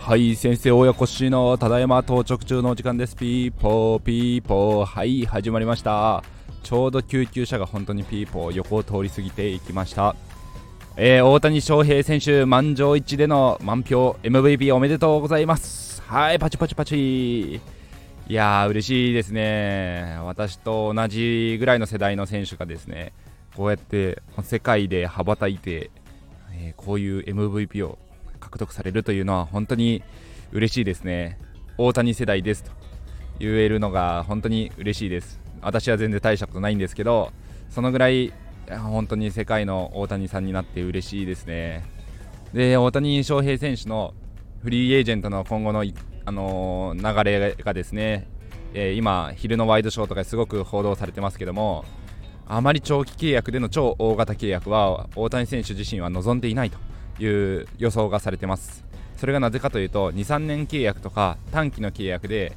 はい先生親子しのただいま到着中のお時間です。ピーポーピーポー。はい始まりました。ちょうど救急車が本当にピーポー横を通り過ぎていきました。えー、大谷翔平選手満場一致での満票 MVP おめでとうございます。はいパチパチパチ。いやー嬉しいですね。私と同じぐらいの世代の選手がですねこうやって世界で羽ばたいて、えー、こういう MVP を獲得されるというのは本当に嬉しいですね。大谷世代ですと言えるのが本当に嬉しいです。私は全然大したことないんですけどそのぐらい本当に世界の大谷さんになって嬉しいですね。で大谷翔平選手のフリーエージェントの今後の、あのー、流れがですね、えー、今昼のワイドショーとかすごく報道されてますけどもあまり長期契約での超大型契約は大谷選手自身は望んでいないという予想がされてます。それがなぜかというと23年契約とか短期の契約で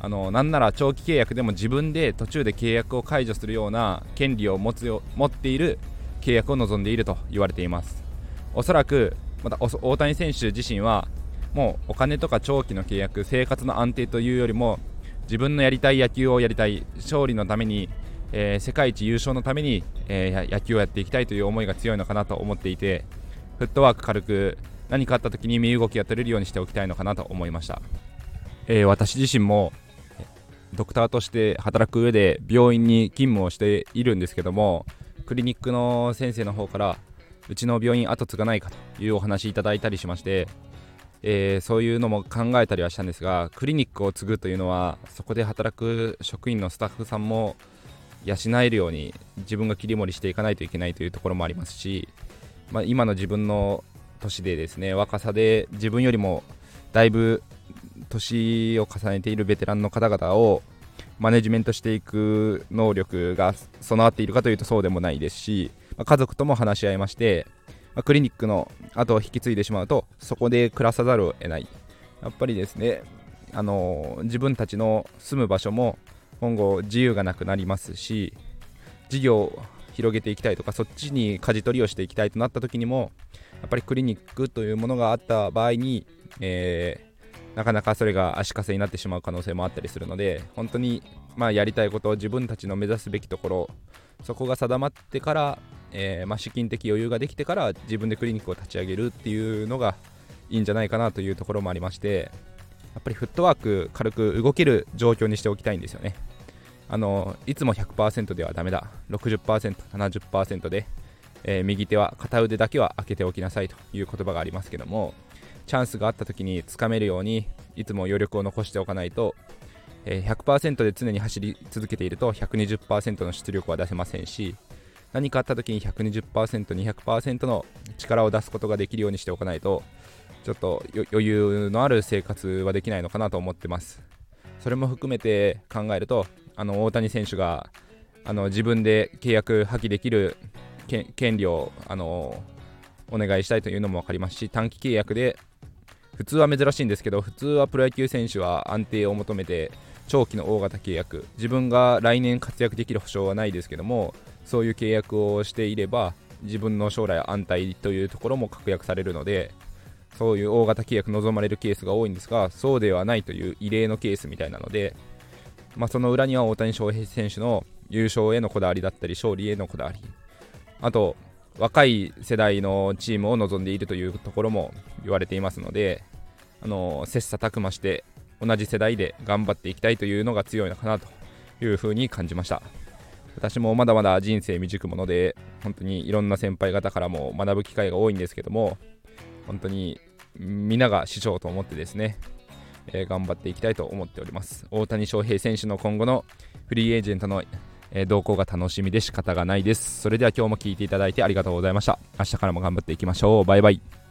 あのなんなら長期契約でも自分で途中で契約を解除するような権利を持つよ持っている契約を望んでいると言われています。おそらくまた大谷選手自身はもうお金とか長期の契約生活の安定というよりも自分のやりたい野球をやりたい勝利のために、えー、世界一優勝のために、えー、野球をやっていきたいという思いが強いのかなと思っていてフットワーク軽く何かあった時に身動きが取れるようにしておきたいのかなと思いました、えー、私自身もドクターとして働く上で病院に勤務をしているんですけどもクリニックの先生の方からうちの病院後継がないかというお話いただいたりしまして、えー、そういうのも考えたりはしたんですがクリニックを継ぐというのはそこで働く職員のスタッフさんも養えるように自分が切り盛りしていかないといけないというところもありますしまあ、今の自分の年でですね若さで自分よりもだいぶ年を重ねているベテランの方々をマネジメントしていく能力が備わっているかというとそうでもないですし、まあ、家族とも話し合いまして、まあ、クリニックの後を引き継いでしまうとそこで暮らさざるを得ない。やっぱりですねあの自分たちの住む場所も今後自由がなくなりますし事業を広げていきたいとかそっちに舵取りをしていきたいとなった時にもやっぱりクリニックというものがあった場合に、えー、なかなかそれが足かせになってしまう可能性もあったりするので本当にまあやりたいことを自分たちの目指すべきところそこが定まってから、えー、まあ、資金的余裕ができてから自分でクリニックを立ち上げるっていうのがいいんじゃないかなというところもありましてやっぱりフットワーク軽く動ける状況にしておきたいんですよね。あのいつも100%ではだめだ60%、70%で、えー、右手は片腕だけは開けておきなさいという言葉がありますけどもチャンスがあった時につかめるようにいつも余力を残しておかないと、えー、100%で常に走り続けていると120%の出力は出せませんし何かあった時に120%、200%の力を出すことができるようにしておかないとちょっと余裕のある生活はできないのかなと思ってます。それも含めて考えるとあの大谷選手があの自分で契約破棄できる権利をあのお願いしたいというのも分かりますし短期契約で普通は珍しいんですけど普通はプロ野球選手は安定を求めて長期の大型契約。自分が来年活躍できる保証はないですけどもそういう契約をしていれば自分の将来安泰というところも確約されるのでそういう大型契約望まれるケースが多いんですがそうではないという異例のケースみたいなのでまあ、その裏には大谷翔平選手の優勝へのこだわりだったり勝利へのこだわりあと若い世代のチームを望んでいるというところも言われていますのであの切磋琢磨して同じ世代で頑張っていきたいというのが強いのかなというふうに感じました。私もまだまだ人生未熟者で本当にいろんな先輩方からも学ぶ機会が多いんですけども本当に皆が師匠と思ってですねえー、頑張っていきたいと思っております。大谷翔平選手の今後のフリーエージェントの、え、動向が楽しみで仕方がないです。それでは今日も聴いていただいてありがとうございました。明日からも頑張っていきましょう。バイバイ。